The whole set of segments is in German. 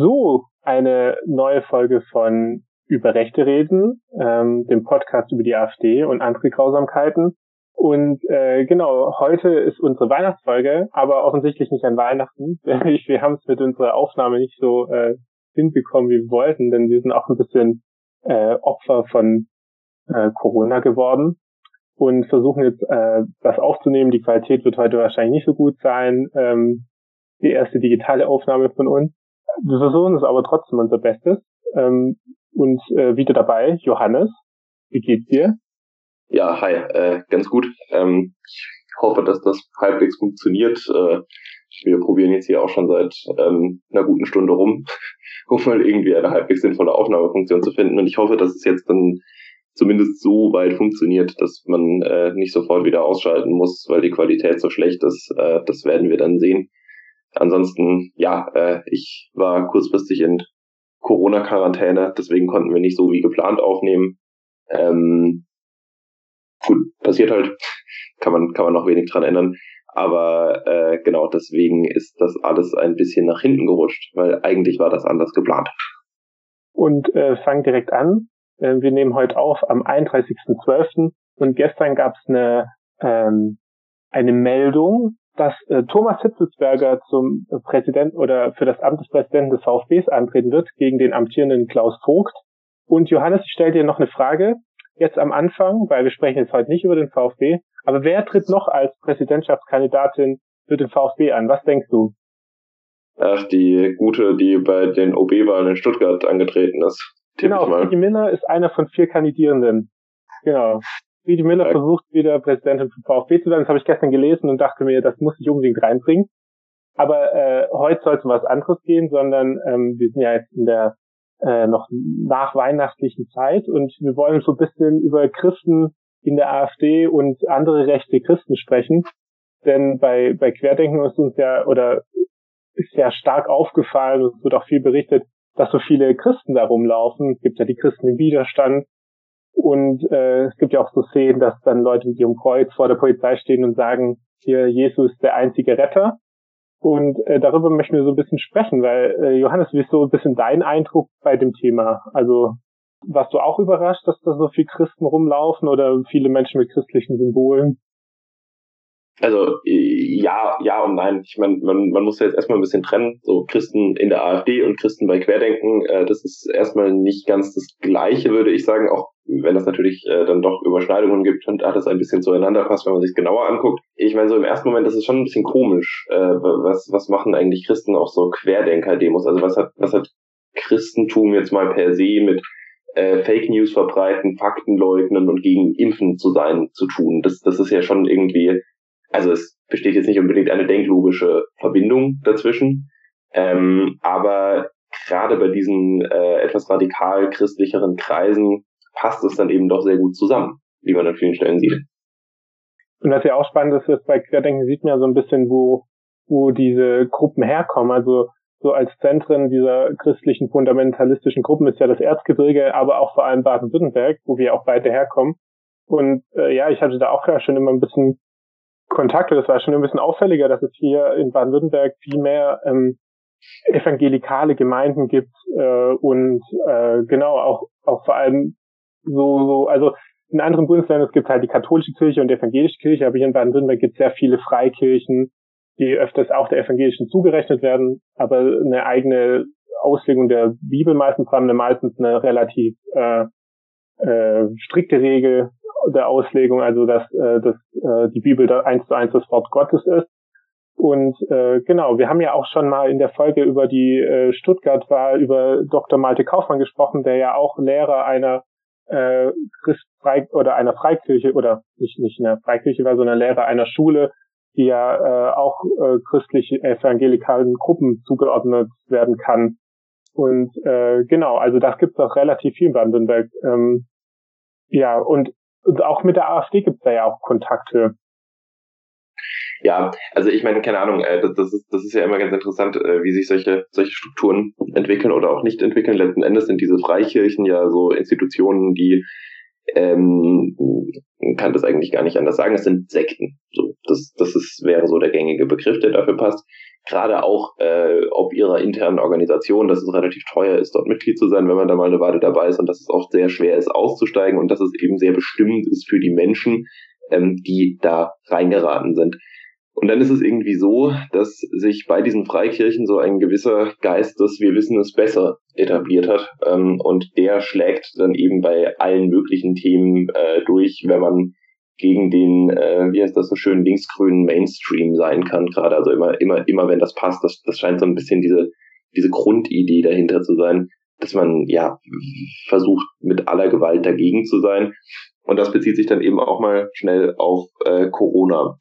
So, eine neue Folge von Über Rechte reden, ähm, dem Podcast über die AfD und andere Grausamkeiten. Und äh, genau, heute ist unsere Weihnachtsfolge, aber offensichtlich nicht an Weihnachten. wir haben es mit unserer Aufnahme nicht so äh, hinbekommen, wie wir wollten, denn wir sind auch ein bisschen äh, Opfer von äh, Corona geworden und versuchen jetzt äh, das aufzunehmen. Die Qualität wird heute wahrscheinlich nicht so gut sein. Ähm, die erste digitale Aufnahme von uns. Wir versuchen es aber trotzdem unser Bestes. Ähm, und äh, wieder dabei, Johannes. Wie geht's dir? Ja, hi, äh, ganz gut. Ähm, ich hoffe, dass das halbwegs funktioniert. Äh, wir probieren jetzt hier auch schon seit ähm, einer guten Stunde rum, um mal irgendwie eine halbwegs sinnvolle Aufnahmefunktion zu finden. Und ich hoffe, dass es jetzt dann zumindest so weit funktioniert, dass man äh, nicht sofort wieder ausschalten muss, weil die Qualität so schlecht ist. Äh, das werden wir dann sehen. Ansonsten, ja, äh, ich war kurzfristig in Corona-Quarantäne, deswegen konnten wir nicht so wie geplant aufnehmen. Ähm, gut, passiert halt, kann man, kann man noch wenig dran ändern. Aber äh, genau deswegen ist das alles ein bisschen nach hinten gerutscht, weil eigentlich war das anders geplant. Und äh, fangen direkt an. Äh, wir nehmen heute auf am 31.12. und gestern gab es eine, ähm, eine Meldung, dass äh, Thomas Hitzelsberger zum äh, Präsidenten oder für das Amt des Präsidenten des VfBs antreten wird gegen den amtierenden Klaus Vogt. Und Johannes, ich stelle dir noch eine Frage jetzt am Anfang, weil wir sprechen jetzt heute nicht über den VfB, aber wer tritt noch als Präsidentschaftskandidatin für den VfB an? Was denkst du? Ach, die gute, die bei den OB-Wahlen in Stuttgart angetreten ist. Genau, Miller ist einer von vier Kandidierenden. Genau. Friedi Miller ja. versucht wieder Präsidentin vom VfB zu werden. Das habe ich gestern gelesen und dachte mir, das muss ich unbedingt reinbringen. Aber äh, heute soll es um was anderes gehen, sondern ähm, wir sind ja jetzt in der äh, noch nachweihnachtlichen Zeit und wir wollen so ein bisschen über Christen in der AfD und andere rechte Christen sprechen. Denn bei, bei Querdenken ist uns ja oder ist ja stark aufgefallen, es wird auch viel berichtet, dass so viele Christen da rumlaufen. Es gibt ja die Christen im Widerstand. Und äh, es gibt ja auch so Szenen, dass dann Leute mit ihrem Kreuz vor der Polizei stehen und sagen, hier, Jesus ist der einzige Retter. Und äh, darüber möchten wir so ein bisschen sprechen, weil äh, Johannes, wie ist so ein bisschen dein Eindruck bei dem Thema? Also warst du auch überrascht, dass da so viele Christen rumlaufen oder viele Menschen mit christlichen Symbolen? Also ja, ja und nein. Ich meine, man, man muss ja jetzt erstmal ein bisschen trennen. So Christen in der AfD und Christen bei Querdenken, äh, das ist erstmal nicht ganz das Gleiche, würde ich sagen, auch wenn es natürlich äh, dann doch Überschneidungen gibt und alles ein bisschen zueinander passt, wenn man sich genauer anguckt. Ich meine, so im ersten Moment ist es schon ein bisschen komisch. Äh, was, was machen eigentlich Christen auf so Querdenker-Demos? Also was hat, was hat Christentum jetzt mal per se mit äh, Fake News verbreiten, Fakten leugnen und gegen Impfen zu sein zu tun? Das, das ist ja schon irgendwie also es besteht jetzt nicht unbedingt eine denklogische Verbindung dazwischen, ähm, aber gerade bei diesen äh, etwas radikal christlicheren Kreisen passt es dann eben doch sehr gut zusammen, wie man an vielen Stellen sieht. Und was ja auch spannend ist, ist bei Querdenken sieht man ja so ein bisschen, wo, wo diese Gruppen herkommen. Also so als Zentren dieser christlichen fundamentalistischen Gruppen ist ja das Erzgebirge, aber auch vor allem Baden-Württemberg, wo wir auch beide herkommen. Und äh, ja, ich hatte da auch schon immer ein bisschen Kontakte. Das war schon ein bisschen auffälliger, dass es hier in Baden-Württemberg viel mehr ähm, evangelikale Gemeinden gibt äh, und äh, genau auch auch vor allem so so also in anderen Bundesländern es gibt halt die katholische Kirche und die evangelische Kirche, aber hier in Baden-Württemberg gibt es sehr viele Freikirchen, die öfters auch der evangelischen zugerechnet werden, aber eine eigene Auslegung der Bibel meistens haben meistens eine relativ äh, äh, strikte Regel der Auslegung, also dass, äh, dass äh, die Bibel da eins zu eins das Wort Gottes ist. Und äh, genau, wir haben ja auch schon mal in der Folge über die äh, Stuttgart-Wahl über Dr. Malte Kaufmann gesprochen, der ja auch Lehrer einer äh, Christfrei oder einer Freikirche oder nicht nicht in der Freikirche war, sondern Lehrer einer Schule, die ja äh, auch äh, christlich evangelikalen Gruppen zugeordnet werden kann. Und äh, genau, also das gibt es auch relativ viel in Baden-Württemberg. Ähm, ja, und auch mit der AfD gibt es da ja auch Kontakte. Ja, also ich meine, keine Ahnung, äh, das, das, ist, das ist ja immer ganz interessant, äh, wie sich solche, solche Strukturen entwickeln oder auch nicht entwickeln. Letzten Endes sind diese Freikirchen ja so Institutionen, die ähm, kann das eigentlich gar nicht anders sagen, es sind Sekten. So, das, das ist, wäre so der gängige Begriff, der dafür passt. gerade auch äh, ob ihrer internen Organisation, dass es relativ teuer ist, dort Mitglied zu sein, wenn man da mal eine Weile dabei ist und dass es oft sehr schwer ist, auszusteigen und dass es eben sehr bestimmt ist für die Menschen, ähm, die da reingeraten sind. Und dann ist es irgendwie so, dass sich bei diesen Freikirchen so ein gewisser Geist, dass wir wissen es besser, etabliert hat. Ähm, und der schlägt dann eben bei allen möglichen Themen äh, durch, wenn man gegen den, äh, wie heißt das so schön, linksgrünen Mainstream sein kann, gerade. Also immer, immer, immer, wenn das passt, das, das scheint so ein bisschen diese, diese Grundidee dahinter zu sein, dass man ja versucht, mit aller Gewalt dagegen zu sein. Und das bezieht sich dann eben auch mal schnell auf äh, Corona.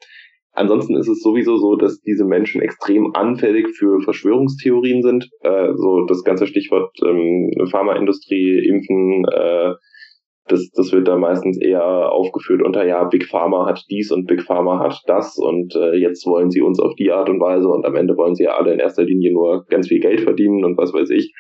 Ansonsten ist es sowieso so, dass diese Menschen extrem anfällig für Verschwörungstheorien sind. Äh, so das ganze Stichwort ähm, Pharmaindustrie, Impfen, äh, das, das wird da meistens eher aufgeführt unter, ja, Big Pharma hat dies und Big Pharma hat das und äh, jetzt wollen sie uns auf die Art und Weise und am Ende wollen sie ja alle in erster Linie nur ganz viel Geld verdienen und was weiß ich.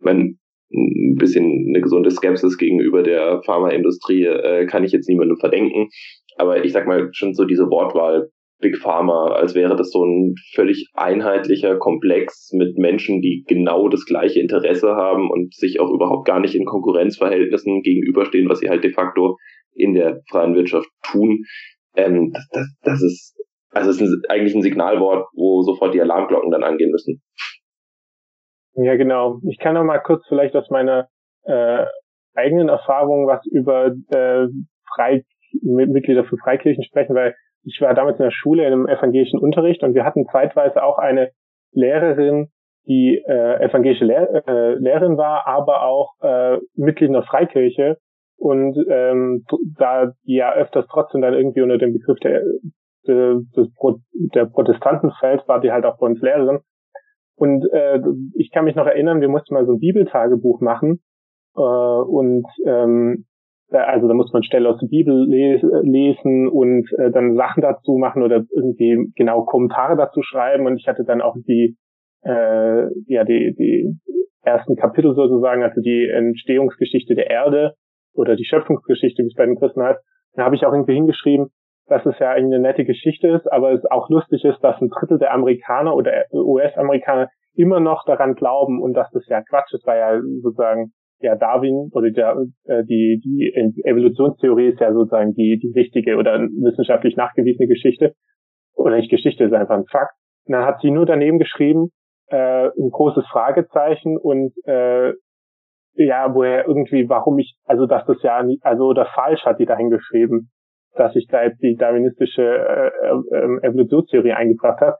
Meine, ein bisschen eine gesunde Skepsis gegenüber der Pharmaindustrie äh, kann ich jetzt niemandem verdenken. Aber ich sag mal, schon so diese Wortwahl Big Pharma, als wäre das so ein völlig einheitlicher Komplex mit Menschen, die genau das gleiche Interesse haben und sich auch überhaupt gar nicht in Konkurrenzverhältnissen gegenüberstehen, was sie halt de facto in der freien Wirtschaft tun. Ähm, das, das, das ist, also es ist eigentlich ein Signalwort, wo sofort die Alarmglocken dann angehen müssen. Ja, genau. Ich kann noch mal kurz vielleicht aus meiner äh, eigenen Erfahrung was über äh, Frei Mitglieder für Freikirchen sprechen, weil ich war damals in der Schule in einem evangelischen Unterricht und wir hatten zeitweise auch eine Lehrerin, die äh, evangelische Lehr äh, Lehrerin war, aber auch äh, Mitglied der Freikirche und ähm, da ja öfters trotzdem dann irgendwie unter dem Begriff der, der, des Pro der Protestanten fällt, war die halt auch bei uns Lehrerin. Und äh, ich kann mich noch erinnern, wir mussten mal so ein Bibeltagebuch machen äh, und ähm, also da muss man Stelle aus der Bibel les lesen und äh, dann Sachen dazu machen oder irgendwie genau Kommentare dazu schreiben. Und ich hatte dann auch die, äh, ja, die, die ersten Kapitel sozusagen, also die Entstehungsgeschichte der Erde oder die Schöpfungsgeschichte, wie es bei den Christen heißt. Da habe ich auch irgendwie hingeschrieben, dass es ja eine nette Geschichte ist, aber es auch lustig ist, dass ein Drittel der Amerikaner oder US-Amerikaner immer noch daran glauben und dass das ja Quatsch ist, weil ja sozusagen ja Darwin oder der, äh, die, die Evolutionstheorie ist ja sozusagen die, die richtige oder wissenschaftlich nachgewiesene Geschichte. Oder nicht Geschichte, ist einfach ein Fakt. Und dann hat sie nur daneben geschrieben, äh, ein großes Fragezeichen und äh, ja, woher irgendwie, warum ich, also dass das ja, also oder falsch hat die dahin geschrieben, dass ich da jetzt die darwinistische äh, äh, Evolutionstheorie eingebracht habe.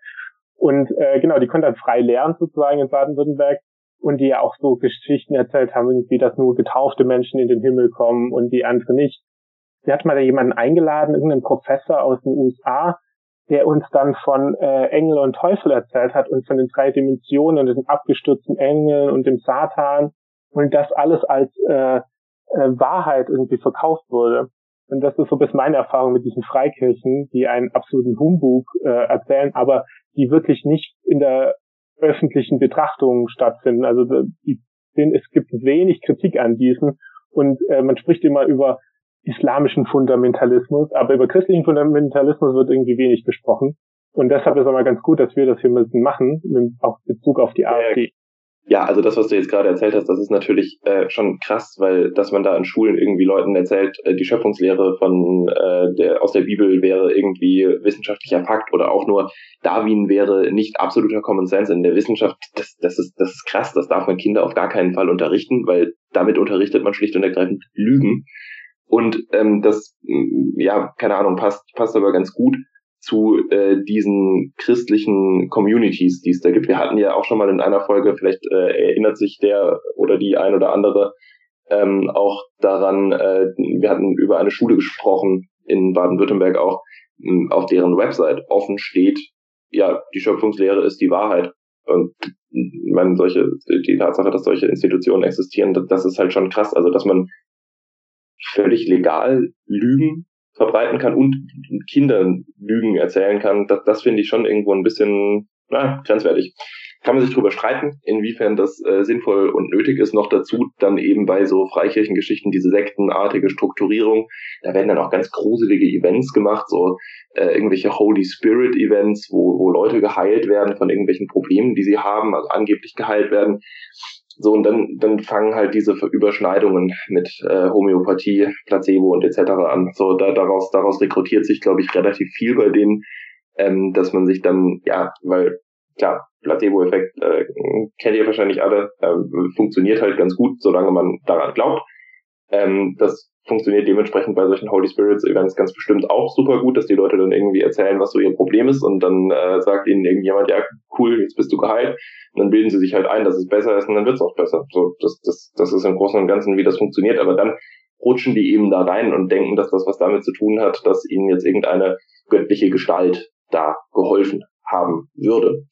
Und äh, genau, die konnte dann frei lernen sozusagen in Baden-Württemberg und die ja auch so Geschichten erzählt haben, irgendwie, dass nur getaufte Menschen in den Himmel kommen und die anderen nicht. Sie hat mal da jemanden eingeladen, irgendeinen Professor aus den USA, der uns dann von äh, Engel und Teufel erzählt hat und von den drei Dimensionen und den abgestürzten Engeln und dem Satan und das alles als äh, äh, Wahrheit irgendwie verkauft wurde. Und das ist so bis meine Erfahrung mit diesen Freikirchen, die einen absoluten Humbug äh, erzählen, aber die wirklich nicht in der öffentlichen Betrachtungen stattfinden. Also die, es gibt wenig Kritik an diesen und äh, man spricht immer über islamischen Fundamentalismus, aber über christlichen Fundamentalismus wird irgendwie wenig gesprochen. Und deshalb ist es mal ganz gut, dass wir das hier bisschen machen, auch Bezug auf die AfD. Ja, also das, was du jetzt gerade erzählt hast, das ist natürlich äh, schon krass, weil dass man da an Schulen irgendwie Leuten erzählt, äh, die Schöpfungslehre von äh, der aus der Bibel wäre irgendwie wissenschaftlicher Fakt oder auch nur Darwin wäre nicht absoluter Common Sense in der Wissenschaft. Das, das ist das ist krass. Das darf man Kinder auf gar keinen Fall unterrichten, weil damit unterrichtet man schlicht und ergreifend Lügen. Und ähm, das, ja, keine Ahnung, passt passt aber ganz gut zu äh, diesen christlichen Communities, die es da gibt. Wir hatten ja auch schon mal in einer Folge, vielleicht äh, erinnert sich der oder die ein oder andere ähm, auch daran, äh, wir hatten über eine Schule gesprochen in Baden-Württemberg auch, auf deren Website offen steht, ja, die Schöpfungslehre ist die Wahrheit. Und man solche, die Tatsache, dass solche Institutionen existieren, das, das ist halt schon krass. Also, dass man völlig legal Lügen verbreiten kann und Kindern Lügen erzählen kann, das, das finde ich schon irgendwo ein bisschen na, grenzwertig. kann man sich drüber streiten, inwiefern das äh, sinnvoll und nötig ist. Noch dazu dann eben bei so Freikirchengeschichten diese sektenartige Strukturierung. Da werden dann auch ganz gruselige Events gemacht, so äh, irgendwelche Holy Spirit Events, wo, wo Leute geheilt werden von irgendwelchen Problemen, die sie haben, also angeblich geheilt werden. So, und dann, dann fangen halt diese Überschneidungen mit äh, Homöopathie, Placebo und etc. an. So, da, daraus, daraus rekrutiert sich, glaube ich, relativ viel bei denen, ähm, dass man sich dann, ja, weil klar, Placebo-Effekt äh, kennt ihr wahrscheinlich alle, äh, funktioniert halt ganz gut, solange man daran glaubt. Ähm, das funktioniert dementsprechend bei solchen Holy Spirits Events ganz bestimmt auch super gut, dass die Leute dann irgendwie erzählen, was so ihr Problem ist und dann äh, sagt ihnen irgendjemand, ja cool, jetzt bist du geheilt. Und dann bilden sie sich halt ein, dass es besser ist und dann wird es auch besser. So, das, das, das ist im Großen und Ganzen, wie das funktioniert. Aber dann rutschen die eben da rein und denken, dass das was damit zu tun hat, dass ihnen jetzt irgendeine göttliche Gestalt da geholfen haben würde.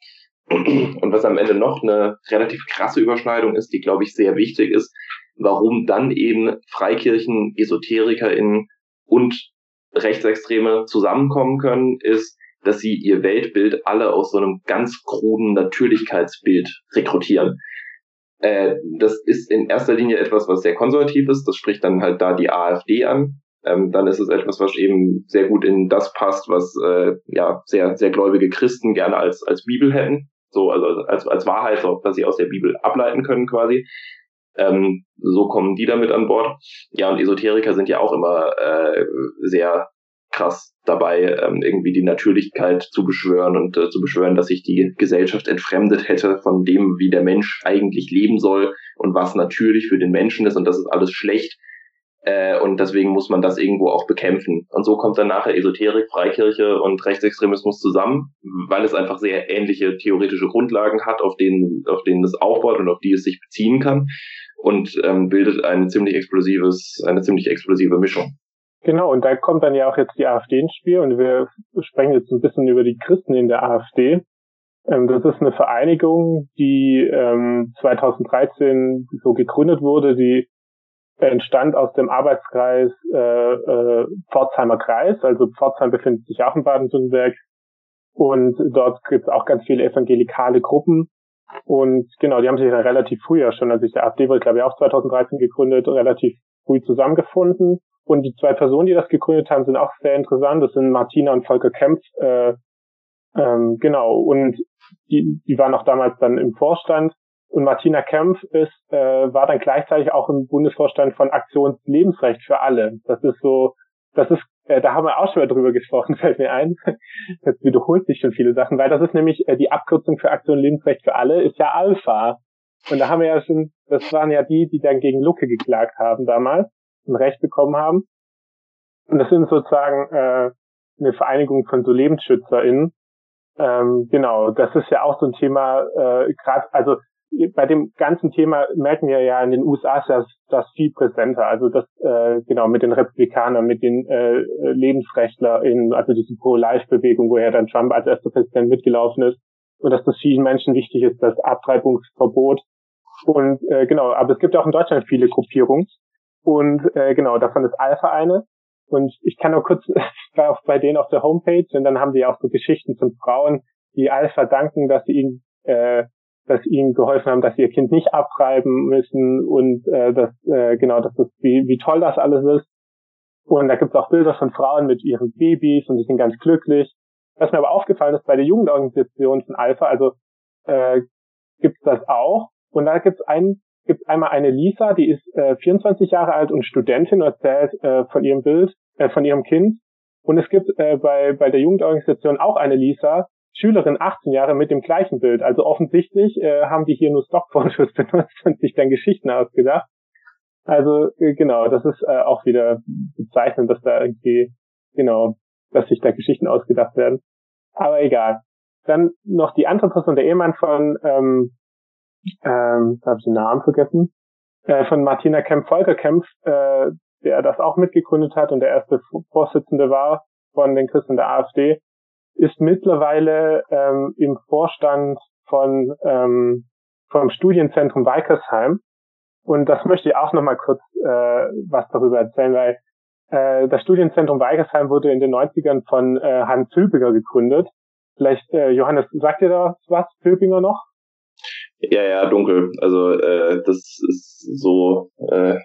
Und was am Ende noch eine relativ krasse Überschneidung ist, die, glaube ich, sehr wichtig ist, warum dann eben Freikirchen, EsoterikerInnen und Rechtsextreme zusammenkommen können, ist, dass sie ihr Weltbild alle aus so einem ganz kruden Natürlichkeitsbild rekrutieren. Äh, das ist in erster Linie etwas, was sehr konservativ ist. Das spricht dann halt da die AfD an ähm, dann ist es etwas, was eben sehr gut in das passt, was äh, ja sehr, sehr gläubige Christen gerne als, als Bibel hätten. So, also als, als Wahrheit, so, was sie aus der Bibel ableiten können quasi. Ähm, so kommen die damit an Bord. Ja, und Esoteriker sind ja auch immer äh, sehr krass dabei, ähm, irgendwie die Natürlichkeit zu beschwören und äh, zu beschwören, dass sich die Gesellschaft entfremdet hätte von dem, wie der Mensch eigentlich leben soll und was natürlich für den Menschen ist und das ist alles schlecht äh, und deswegen muss man das irgendwo auch bekämpfen. Und so kommt dann nachher Esoterik, Freikirche und Rechtsextremismus zusammen, weil es einfach sehr ähnliche theoretische Grundlagen hat, auf denen, auf denen es aufbaut und auf die es sich beziehen kann und ähm, bildet ein ziemlich explosives, eine ziemlich explosive Mischung. Genau, und da kommt dann ja auch jetzt die AfD ins Spiel und wir sprechen jetzt ein bisschen über die Christen in der AfD. Ähm, das ist eine Vereinigung, die ähm, 2013 so gegründet wurde, die entstand aus dem Arbeitskreis äh, äh, Pforzheimer Kreis. Also Pforzheim befindet sich auch in Baden-Württemberg. Und dort gibt es auch ganz viele evangelikale Gruppen. Und genau, die haben sich dann relativ früh ja schon, also der AfD wurde, glaube ich, auch 2013 gegründet, relativ früh zusammengefunden. Und die zwei Personen, die das gegründet haben, sind auch sehr interessant. Das sind Martina und Volker Kempf. Äh, ähm, genau, und die, die waren auch damals dann im Vorstand. Und Martina Kempf ist, äh, war dann gleichzeitig auch im Bundesvorstand von Aktion Lebensrecht für alle. Das ist so, das ist, äh, da haben wir auch schon mal drüber gesprochen, fällt mir ein. Jetzt wiederholt sich schon viele Sachen, weil das ist nämlich äh, die Abkürzung für Aktion Lebensrecht für alle, ist ja Alpha. Und da haben wir ja schon, das waren ja die, die dann gegen Lucke geklagt haben damals und Recht bekommen haben. Und das sind sozusagen äh, eine Vereinigung von so LebensschützerInnen. Ähm, genau, das ist ja auch so ein Thema, äh, gerade, also bei dem ganzen Thema merken wir ja in den USA ist das, das viel präsenter. Also das äh, genau mit den Republikanern, mit den äh, Lebensrechtler in also diese Pro-Life-Bewegung, wo ja dann Trump als erster Präsident mitgelaufen ist und dass das vielen Menschen wichtig ist, das Abtreibungsverbot. Und äh, genau, aber es gibt auch in Deutschland viele Gruppierungen und äh, genau davon ist Alpha eine. Und ich kann nur kurz, auch bei denen auf der Homepage und dann haben die auch so Geschichten von Frauen, die Alpha danken, dass sie ihnen äh, dass ihnen geholfen haben, dass sie ihr Kind nicht abtreiben müssen und äh, dass äh, genau, dass das wie, wie toll das alles ist. Und da gibt es auch Bilder von Frauen mit ihren Babys und die sind ganz glücklich. Was mir aber aufgefallen ist bei der Jugendorganisation von Alpha, also äh, gibt es das auch. Und da gibt es ein, gibt's einmal eine Lisa, die ist äh, 24 Jahre alt und Studentin und erzählt äh, von ihrem Bild, äh, von ihrem Kind. Und es gibt äh, bei, bei der Jugendorganisation auch eine Lisa, Schülerin 18 Jahre mit dem gleichen Bild. Also offensichtlich äh, haben die hier nur Stockfotos benutzt und sich dann Geschichten ausgedacht. Also äh, genau, das ist äh, auch wieder bezeichnend, dass da irgendwie, genau, dass sich da Geschichten ausgedacht werden. Aber egal. Dann noch die andere Person, der Ehemann von, ähm, ähm, da habe ich den Namen vergessen, äh, von Martina Kempf, Volker Kempf, äh, der das auch mitgegründet hat und der erste Vorsitzende war von den Christen der AfD, ist mittlerweile ähm, im Vorstand von ähm, vom Studienzentrum Weikersheim. Und das möchte ich auch nochmal kurz äh, was darüber erzählen, weil äh, das Studienzentrum Weikersheim wurde in den 90ern von äh, Hans Filbinger gegründet. Vielleicht, äh, Johannes, sagt ihr da was, Filbinger noch? Ja, ja, dunkel. Also äh, das ist so äh,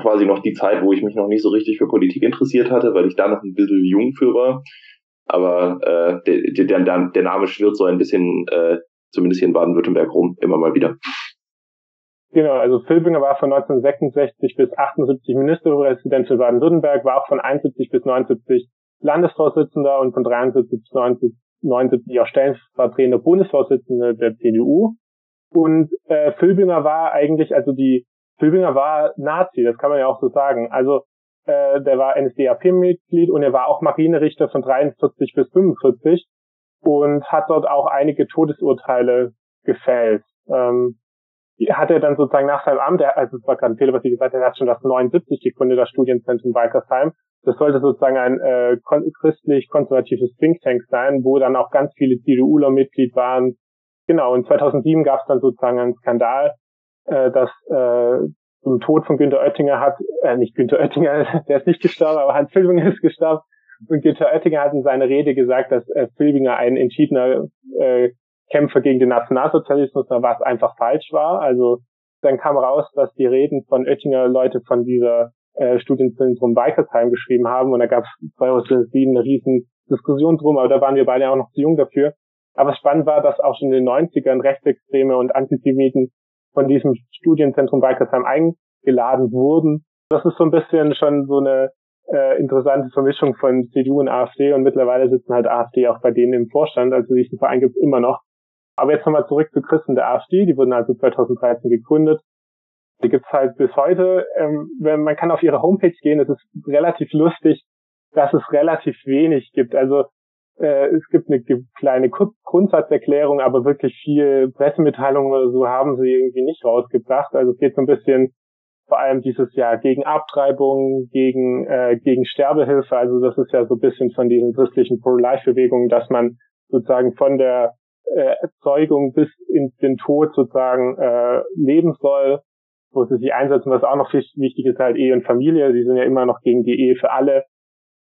quasi noch die Zeit, wo ich mich noch nicht so richtig für Politik interessiert hatte, weil ich da noch ein bisschen jung für war. Aber äh, der, der, der, Name schwirrt so ein bisschen, äh, zumindest hier in Baden-Württemberg rum, immer mal wieder. Genau, also Filbinger war von 1966 bis 78 Ministerpräsident für Baden-Württemberg, war auch von 71 bis 79 Landesvorsitzender und von 73 bis 79 auch stellvertretender Bundesvorsitzender der CDU. Und äh, Filbinger war eigentlich, also die Filbinger war Nazi, das kann man ja auch so sagen. Also äh, der war NSDAP-Mitglied und er war auch Marinerichter von 43 bis 45 und hat dort auch einige Todesurteile gefällt. Ähm, hat er dann sozusagen nach seinem Amt, also es war gerade ein Fehler, was ich gesagt habe, er hat schon das 79 gegründet, das Studienzentrum Walkersheim. Das sollte sozusagen ein äh, christlich-konservatives Think Tank sein, wo dann auch ganz viele CDUler Mitglied waren. Genau, und 2007 gab es dann sozusagen einen Skandal, äh, dass äh, zum Tod von Günter Oettinger hat, äh, nicht Günter Oettinger, der ist nicht gestorben, aber Hans Filbinger ist gestorben. Und Günter Oettinger hat in seiner Rede gesagt, dass äh, Filbinger ein entschiedener äh, Kämpfer gegen den Nationalsozialismus war, was einfach falsch war. Also dann kam raus, dass die Reden von Oettinger Leute von dieser äh, Studienzentrum Weikersheim geschrieben haben und da gab es 2007 eine riesen Diskussion drum, aber da waren wir beide auch noch zu jung dafür. Aber spannend war, dass auch schon in den 90ern Rechtsextreme und Antisemiten von diesem Studienzentrum Weikersheim eingeladen wurden. Das ist so ein bisschen schon so eine äh, interessante Vermischung von CDU und AfD und mittlerweile sitzen halt AfD auch bei denen im Vorstand, also diesen Verein gibt es immer noch. Aber jetzt nochmal zurück zu Christen der AfD, die wurden also 2013 gegründet. Die gibt's halt bis heute. Ähm, wenn, man kann auf ihre Homepage gehen, es ist relativ lustig, dass es relativ wenig gibt. Also äh, es gibt eine kleine Grundsatzerklärung, aber wirklich viel Pressemitteilungen oder so haben sie irgendwie nicht rausgebracht. Also es geht so ein bisschen vor allem dieses Jahr gegen Abtreibung, gegen, äh, gegen Sterbehilfe. Also das ist ja so ein bisschen von diesen christlichen Pro-Life-Bewegungen, dass man sozusagen von der äh, Erzeugung bis in den Tod sozusagen äh, leben soll, wo sie sich einsetzen, was auch noch wichtig ist, halt Ehe und Familie, die sind ja immer noch gegen die Ehe für alle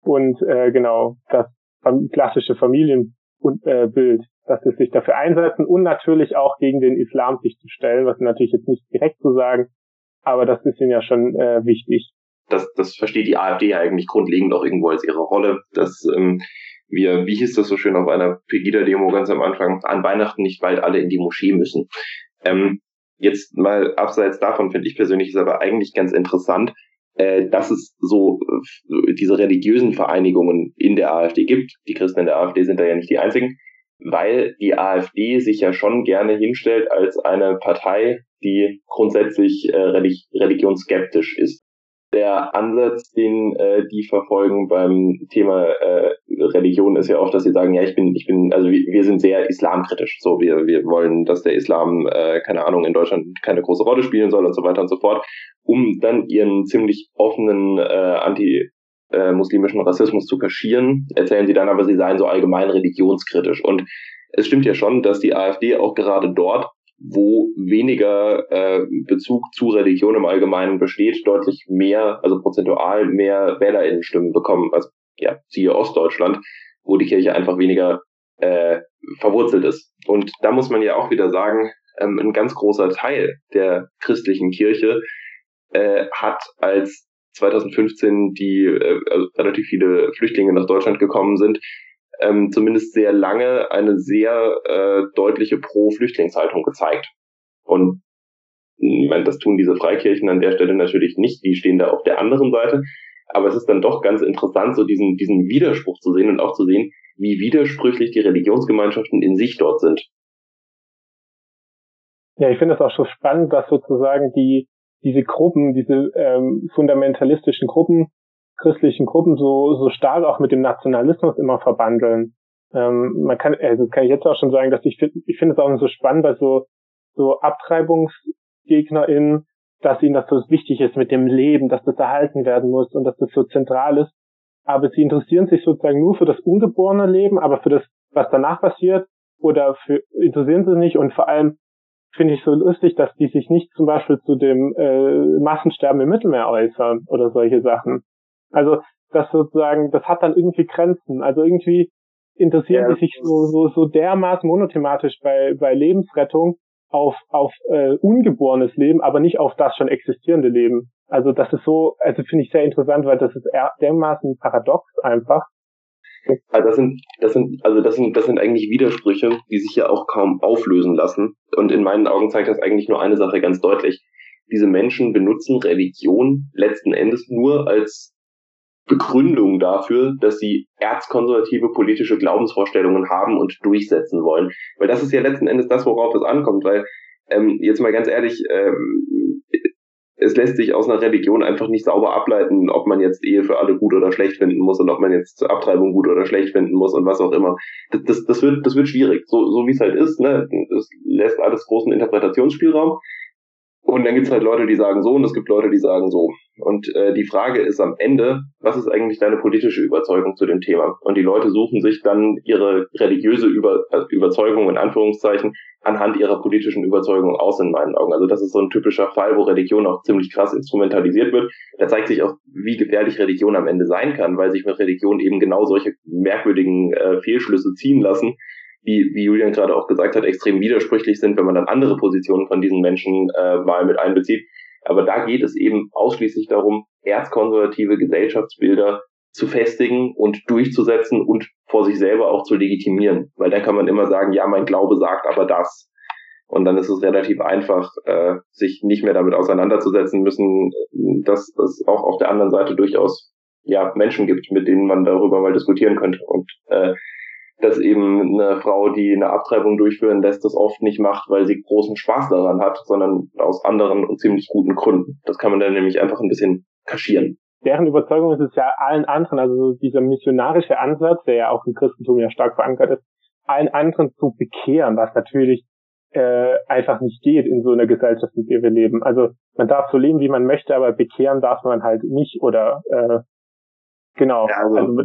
und äh, genau das klassische Familienbild, äh, dass sie sich dafür einsetzen und natürlich auch gegen den Islam sich zu stellen, was natürlich jetzt nicht direkt zu sagen, aber das ist ihnen ja schon äh, wichtig. Das, das versteht die AfD eigentlich grundlegend auch irgendwo als ihre Rolle, dass ähm, wir, wie hieß das so schön auf einer Pegida-Demo ganz am Anfang, an Weihnachten nicht bald alle in die Moschee müssen. Ähm, jetzt mal abseits davon finde ich persönlich ist aber eigentlich ganz interessant, äh, dass es so äh, diese religiösen Vereinigungen in der AfD gibt. Die Christen in der AfD sind da ja nicht die einzigen, weil die AfD sich ja schon gerne hinstellt als eine Partei, die grundsätzlich äh, religionsskeptisch ist der Ansatz, den äh, die verfolgen beim Thema äh, Religion, ist ja auch, dass sie sagen, ja, ich bin, ich bin, also wir, wir sind sehr islamkritisch. So, wir, wir wollen, dass der Islam, äh, keine Ahnung, in Deutschland keine große Rolle spielen soll und so weiter und so fort, um dann ihren ziemlich offenen äh, anti äh, muslimischen Rassismus zu kaschieren, erzählen sie dann aber, sie seien so allgemein religionskritisch. Und es stimmt ja schon, dass die AfD auch gerade dort wo weniger äh, Bezug zu Religion im Allgemeinen besteht, deutlich mehr, also prozentual mehr WählerInnenstimmen bekommen. Also ja, siehe Ostdeutschland, wo die Kirche einfach weniger äh, verwurzelt ist. Und da muss man ja auch wieder sagen, ähm, ein ganz großer Teil der christlichen Kirche äh, hat als 2015 die äh, also relativ viele Flüchtlinge nach Deutschland gekommen sind, ähm, zumindest sehr lange eine sehr äh, deutliche Pro-Flüchtlingshaltung gezeigt. Und ich meine, das tun diese Freikirchen an der Stelle natürlich nicht, die stehen da auf der anderen Seite. Aber es ist dann doch ganz interessant, so diesen, diesen Widerspruch zu sehen und auch zu sehen, wie widersprüchlich die Religionsgemeinschaften in sich dort sind. Ja, ich finde es auch schon spannend, dass sozusagen die, diese Gruppen, diese ähm, fundamentalistischen Gruppen christlichen Gruppen so, so stark auch mit dem Nationalismus immer verbandeln. Ähm, man kann, also kann ich jetzt auch schon sagen, dass ich finde, ich finde es auch so spannend bei so, so AbtreibungsgegnerInnen, dass ihnen das so wichtig ist mit dem Leben, dass das erhalten werden muss und dass das so zentral ist. Aber sie interessieren sich sozusagen nur für das ungeborene Leben, aber für das, was danach passiert, oder für, interessieren sie nicht und vor allem finde ich so lustig, dass die sich nicht zum Beispiel zu dem äh, Massensterben im Mittelmeer äußern oder solche Sachen. Also das sozusagen, das hat dann irgendwie Grenzen. Also irgendwie interessieren ja. die sich so, so, so dermaßen monothematisch bei, bei Lebensrettung, auf, auf äh, ungeborenes Leben, aber nicht auf das schon existierende Leben. Also das ist so, also finde ich sehr interessant, weil das ist dermaßen paradox einfach. Also das sind, das sind, also das sind, das sind eigentlich Widersprüche, die sich ja auch kaum auflösen lassen. Und in meinen Augen zeigt das eigentlich nur eine Sache ganz deutlich. Diese Menschen benutzen Religion letzten Endes nur als Begründung dafür, dass sie erzkonservative politische Glaubensvorstellungen haben und durchsetzen wollen. Weil das ist ja letzten Endes das, worauf es ankommt. Weil ähm, jetzt mal ganz ehrlich, ähm, es lässt sich aus einer Religion einfach nicht sauber ableiten, ob man jetzt Ehe für alle gut oder schlecht finden muss und ob man jetzt Abtreibung gut oder schlecht finden muss und was auch immer. Das, das, das wird, das wird schwierig. So, so wie es halt ist, ne? Es lässt alles großen Interpretationsspielraum. Und dann gibt's halt Leute, die sagen so und es gibt Leute, die sagen so. Und äh, die Frage ist am Ende, was ist eigentlich deine politische Überzeugung zu dem Thema? Und die Leute suchen sich dann ihre religiöse Über äh, Überzeugung in Anführungszeichen anhand ihrer politischen Überzeugung aus in meinen Augen. Also das ist so ein typischer Fall, wo Religion auch ziemlich krass instrumentalisiert wird. Da zeigt sich auch, wie gefährlich Religion am Ende sein kann, weil sich mit Religion eben genau solche merkwürdigen äh, Fehlschlüsse ziehen lassen, die, wie Julian gerade auch gesagt hat, extrem widersprüchlich sind, wenn man dann andere Positionen von diesen Menschen äh, mal mit einbezieht. Aber da geht es eben ausschließlich darum, erzkonservative Gesellschaftsbilder zu festigen und durchzusetzen und vor sich selber auch zu legitimieren. Weil dann kann man immer sagen, ja, mein Glaube sagt aber das. Und dann ist es relativ einfach, äh, sich nicht mehr damit auseinanderzusetzen müssen, dass es auch auf der anderen Seite durchaus ja Menschen gibt, mit denen man darüber mal diskutieren könnte. Und äh, dass eben eine Frau, die eine Abtreibung durchführen lässt, das oft nicht macht, weil sie großen Spaß daran hat, sondern aus anderen und ziemlich guten Gründen. Das kann man dann nämlich einfach ein bisschen kaschieren. Deren Überzeugung ist es ja allen anderen, also dieser missionarische Ansatz, der ja auch im Christentum ja stark verankert ist, allen anderen zu bekehren, was natürlich äh, einfach nicht geht in so einer Gesellschaft, in der wir leben. Also man darf so leben, wie man möchte, aber bekehren darf man halt nicht oder äh, genau. Ja, also, also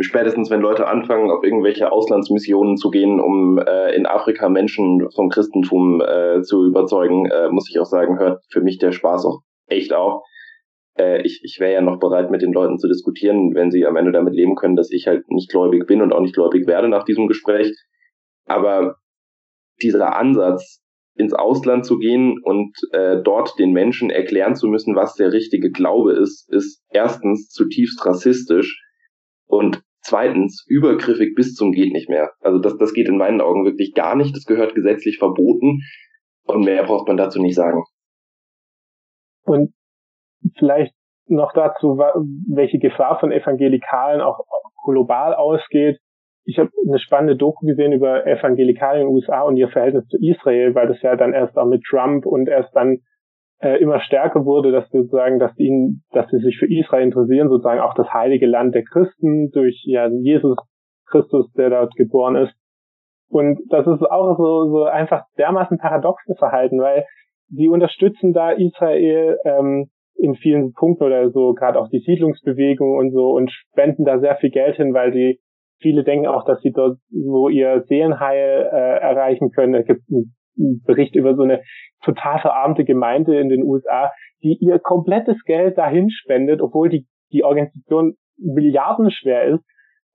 spätestens wenn Leute anfangen, auf irgendwelche Auslandsmissionen zu gehen, um äh, in Afrika Menschen vom Christentum äh, zu überzeugen, äh, muss ich auch sagen, hört für mich der Spaß auch echt auf. Äh, ich ich wäre ja noch bereit, mit den Leuten zu diskutieren, wenn sie am Ende damit leben können, dass ich halt nicht gläubig bin und auch nicht gläubig werde nach diesem Gespräch. Aber dieser Ansatz, ins Ausland zu gehen und äh, dort den Menschen erklären zu müssen, was der richtige Glaube ist, ist erstens zutiefst rassistisch und zweitens übergriffig bis zum geht nicht mehr. Also das, das geht in meinen Augen wirklich gar nicht. Das gehört gesetzlich verboten und mehr braucht man dazu nicht sagen. Und vielleicht noch dazu, welche Gefahr von Evangelikalen auch global ausgeht. Ich habe eine spannende Doku gesehen über Evangelikalen in den USA und ihr Verhältnis zu Israel, weil das ja dann erst auch mit Trump und erst dann äh, immer stärker wurde, dass sozusagen, dass ihnen, dass sie sich für Israel interessieren, sozusagen auch das heilige Land der Christen durch ja Jesus Christus, der dort geboren ist. Und das ist auch so, so einfach dermaßen paradoxes Verhalten, weil sie unterstützen da Israel ähm, in vielen Punkten oder so, gerade auch die Siedlungsbewegung und so und spenden da sehr viel Geld hin, weil sie viele denken auch, dass sie dort so ihr Seelenheil äh, erreichen können. Es gibt einen Bericht über so eine total verarmte Gemeinde in den USA, die ihr komplettes Geld dahin spendet, obwohl die, die Organisation milliardenschwer ist,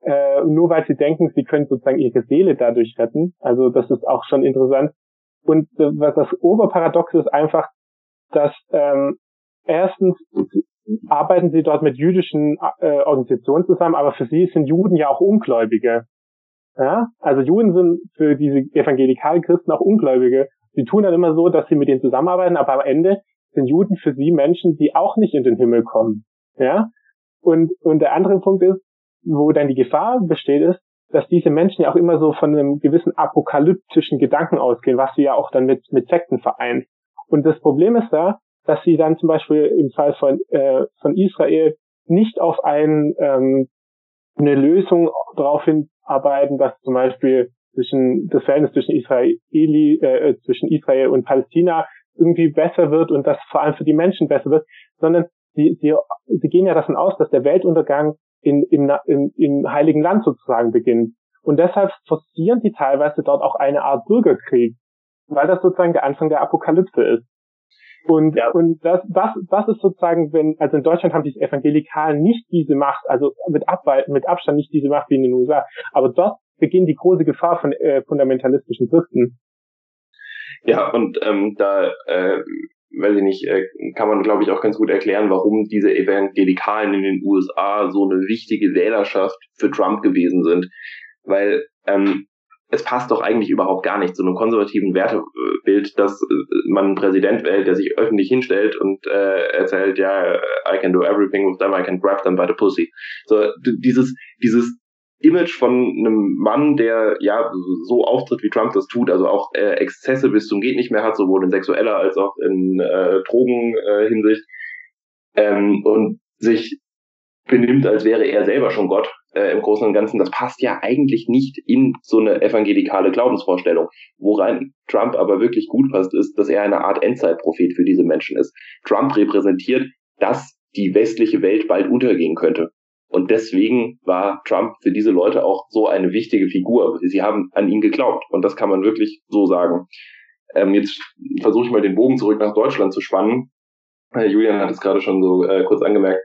äh, nur weil sie denken, sie können sozusagen ihre Seele dadurch retten. Also das ist auch schon interessant. Und äh, was das Oberparadox ist einfach, dass ähm, erstens arbeiten sie dort mit jüdischen äh, Organisationen zusammen, aber für sie sind Juden ja auch Ungläubige. Ja? Also Juden sind für diese evangelikalen Christen auch Ungläubige. Sie tun dann immer so, dass sie mit denen zusammenarbeiten, aber am Ende sind Juden für sie Menschen, die auch nicht in den Himmel kommen. Ja? Und, und der andere Punkt ist, wo dann die Gefahr besteht, ist, dass diese Menschen ja auch immer so von einem gewissen apokalyptischen Gedanken ausgehen, was sie ja auch dann mit, mit Sekten vereint. Und das Problem ist da, dass sie dann zum Beispiel im Fall von, äh, von Israel nicht auf ein, ähm, eine Lösung darauf hinarbeiten, dass zum Beispiel zwischen das Verhältnis zwischen Israeli, äh, zwischen Israel und Palästina irgendwie besser wird und das vor allem für die Menschen besser wird, sondern sie, sie, sie gehen ja davon aus, dass der Weltuntergang in, im, im, im Heiligen Land sozusagen beginnt. Und deshalb forcieren sie teilweise dort auch eine Art Bürgerkrieg, weil das sozusagen der Anfang der Apokalypse ist. Und, ja. und das, das, das ist sozusagen, wenn, also in Deutschland haben die Evangelikalen nicht diese Macht, also mit, Ab, mit Abstand nicht diese Macht wie in den USA, aber dort beginnt die große Gefahr von äh, fundamentalistischen Christen. Ja, und ähm, da äh, weiß ich nicht, äh, kann man, glaube ich, auch ganz gut erklären, warum diese Evangelikalen in den USA so eine wichtige Wählerschaft für Trump gewesen sind. Weil ähm, es passt doch eigentlich überhaupt gar nicht zu einem konservativen Wertebild, dass äh, man einen Präsident wählt, der sich öffentlich hinstellt und äh, erzählt, ja, I can do everything with them, I can grab them by the pussy. So dieses dieses Image von einem Mann, der ja so auftritt, wie Trump das tut, also auch äh, Exzesse bis zum geht nicht mehr hat, sowohl in sexueller als auch in äh, Drogenhinsicht äh, ähm, und sich benimmt, als wäre er selber schon Gott äh, im Großen und Ganzen, das passt ja eigentlich nicht in so eine evangelikale Glaubensvorstellung. Woran Trump aber wirklich gut passt, ist, dass er eine Art Endzeitprophet für diese Menschen ist. Trump repräsentiert, dass die westliche Welt bald untergehen könnte. Und deswegen war Trump für diese Leute auch so eine wichtige Figur. Sie haben an ihn geglaubt. Und das kann man wirklich so sagen. Ähm, jetzt versuche ich mal den Bogen zurück nach Deutschland zu spannen. Äh, Julian hat es gerade schon so äh, kurz angemerkt.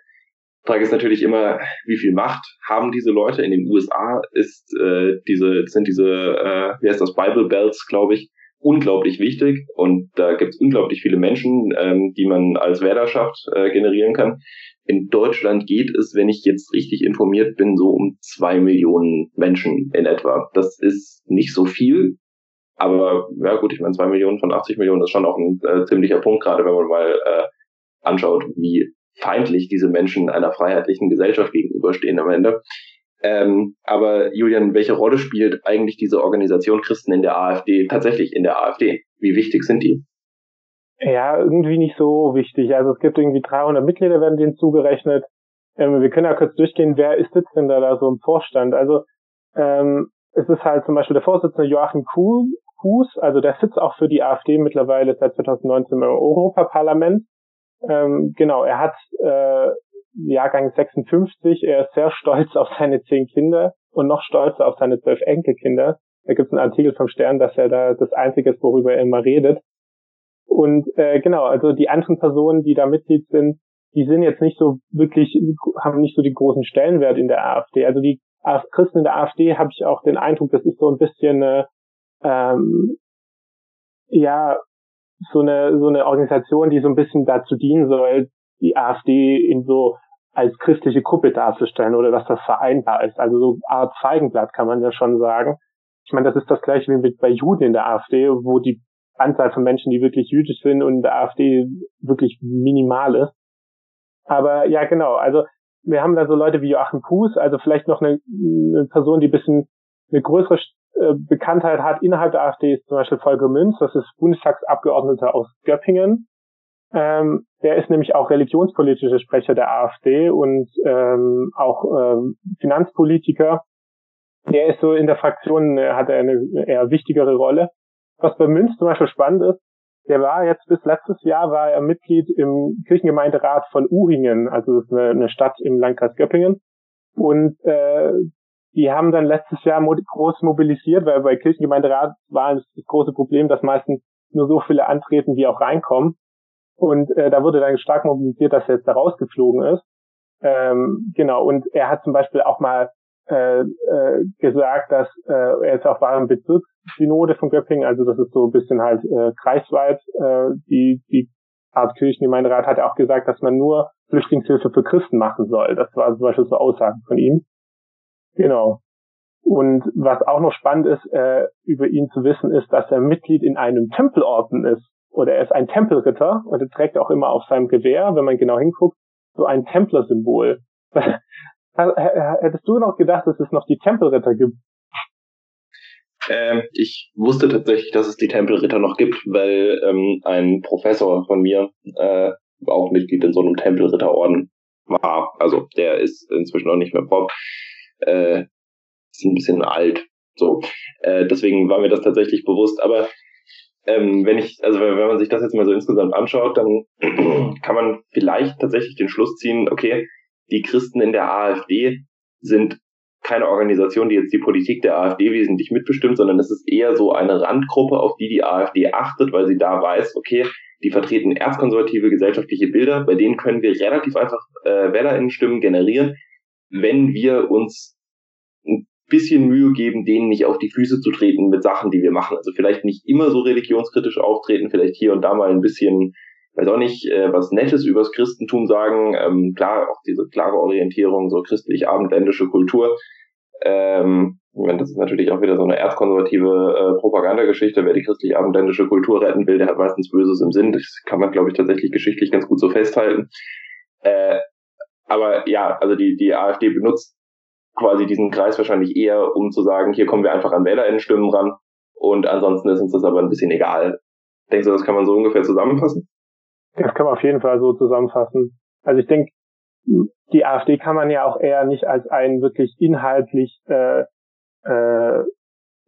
Frage ist natürlich immer, wie viel Macht haben diese Leute? In den USA ist äh, diese, sind diese, äh, wie heißt das, Bible Bells, glaube ich, unglaublich wichtig und da gibt es unglaublich viele Menschen, ähm, die man als Wählerschaft äh, generieren kann. In Deutschland geht es, wenn ich jetzt richtig informiert bin, so um zwei Millionen Menschen in etwa. Das ist nicht so viel, aber ja gut, ich meine, zwei Millionen von 80 Millionen ist schon auch ein äh, ziemlicher Punkt, gerade wenn man mal äh, anschaut, wie feindlich diese Menschen einer freiheitlichen Gesellschaft gegenüberstehen am Ende. Ähm, aber Julian, welche Rolle spielt eigentlich diese Organisation Christen in der AfD tatsächlich in der AfD? Wie wichtig sind die? Ja, irgendwie nicht so wichtig. Also es gibt irgendwie 300 Mitglieder, werden denen zugerechnet. Ähm, wir können ja kurz durchgehen, wer ist sitzt denn da, da so im Vorstand? Also ähm, es ist halt zum Beispiel der Vorsitzende Joachim Kuhs, also der sitzt auch für die AfD mittlerweile seit 2019 im Europaparlament. Ähm, genau, er hat äh, Jahrgang 56, er ist sehr stolz auf seine zehn Kinder und noch stolzer auf seine zwölf Enkelkinder. Da gibt es einen Artikel vom Stern, dass er da das Einzige ist, worüber er immer redet. Und äh, genau, also die anderen Personen, die da Mitglied sind, die sind jetzt nicht so wirklich, haben nicht so die großen Stellenwert in der AfD. Also die Christen in der AfD habe ich auch den Eindruck, das ist so ein bisschen eine, ähm, ja, so eine, so eine Organisation, die so ein bisschen dazu dienen soll, die AfD in so als christliche Gruppe darzustellen oder dass das vereinbar ist. Also so Art Feigenblatt kann man ja schon sagen. Ich meine, das ist das gleiche wie mit bei Juden in der AfD, wo die Anzahl von Menschen, die wirklich jüdisch sind und in der AfD wirklich minimal ist. Aber ja, genau. Also wir haben da so Leute wie Joachim Kuhs, also vielleicht noch eine, eine Person, die ein bisschen eine größere Bekanntheit hat innerhalb der AfD, ist zum Beispiel Volker Münz, das ist Bundestagsabgeordneter aus Göppingen. Ähm, der ist nämlich auch religionspolitischer Sprecher der AfD und ähm, auch ähm, Finanzpolitiker. Der ist so in der Fraktion, äh, hat er eine eher wichtigere Rolle. Was bei Münz zum Beispiel spannend ist, der war jetzt bis letztes Jahr war er Mitglied im Kirchengemeinderat von Uhringen, also das ist eine, eine Stadt im Landkreis Göppingen. Und äh, die haben dann letztes Jahr groß mobilisiert, weil bei Kirchengemeinderat war das große Problem, dass meistens nur so viele antreten, wie auch reinkommen. Und äh, da wurde dann stark mobilisiert, dass er jetzt da rausgeflogen ist. Ähm, genau, und er hat zum Beispiel auch mal äh, äh, gesagt, dass äh, er ist auch war im Bezirkssynode von Göppingen, also das ist so ein bisschen halt äh, kreisweit. Äh, die, die Art Kirchengemeinderat hat auch gesagt, dass man nur Flüchtlingshilfe für Christen machen soll. Das war zum Beispiel so Aussagen von ihm. Genau. Und was auch noch spannend ist, äh, über ihn zu wissen, ist, dass er Mitglied in einem Tempelorden ist. Oder er ist ein Tempelritter und er trägt auch immer auf seinem Gewehr, wenn man genau hinguckt, so ein Templersymbol. Hättest du noch gedacht, dass es noch die Tempelritter gibt? Ähm, ich wusste tatsächlich, dass es die Tempelritter noch gibt, weil ähm, ein Professor von mir äh, auch Mitglied in so einem Tempelritterorden war. Also der ist inzwischen auch nicht mehr Bob. Äh, ist ein bisschen alt. So. Äh, deswegen war mir das tatsächlich bewusst. Aber ähm, wenn ich, also wenn man sich das jetzt mal so insgesamt anschaut, dann kann man vielleicht tatsächlich den Schluss ziehen, okay, die Christen in der AfD sind keine Organisation, die jetzt die Politik der AfD wesentlich mitbestimmt, sondern es ist eher so eine Randgruppe, auf die die AfD achtet, weil sie da weiß, okay, die vertreten erzkonservative gesellschaftliche Bilder, bei denen können wir relativ einfach äh, WählerInnen-Stimmen generieren, wenn wir uns bisschen Mühe geben, denen nicht auf die Füße zu treten mit Sachen, die wir machen. Also vielleicht nicht immer so religionskritisch auftreten, vielleicht hier und da mal ein bisschen, weiß auch nicht, äh, was Nettes übers Christentum sagen. Ähm, klar, auch diese klare Orientierung, so christlich-abendländische Kultur. Ähm, das ist natürlich auch wieder so eine erzkonservative äh, Propagandageschichte. Wer die christlich-abendländische Kultur retten will, der hat meistens Böses im Sinn. Das kann man, glaube ich, tatsächlich geschichtlich ganz gut so festhalten. Äh, aber ja, also die, die AfD benutzt quasi diesen Kreis wahrscheinlich eher, um zu sagen, hier kommen wir einfach an WählerInnen-Stimmen ran und ansonsten ist uns das aber ein bisschen egal. Denkst du, das kann man so ungefähr zusammenfassen? Das kann man auf jeden Fall so zusammenfassen. Also ich denke, die AfD kann man ja auch eher nicht als einen wirklich inhaltlich äh, äh,